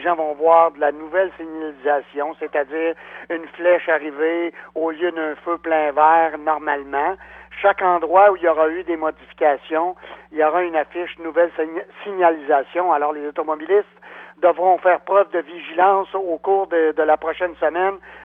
les gens vont voir de la nouvelle signalisation, c'est-à-dire une flèche arrivée au lieu d'un feu plein vert normalement. Chaque endroit où il y aura eu des modifications, il y aura une affiche nouvelle signalisation. Alors les automobilistes devront faire preuve de vigilance au cours de, la prochaine semaine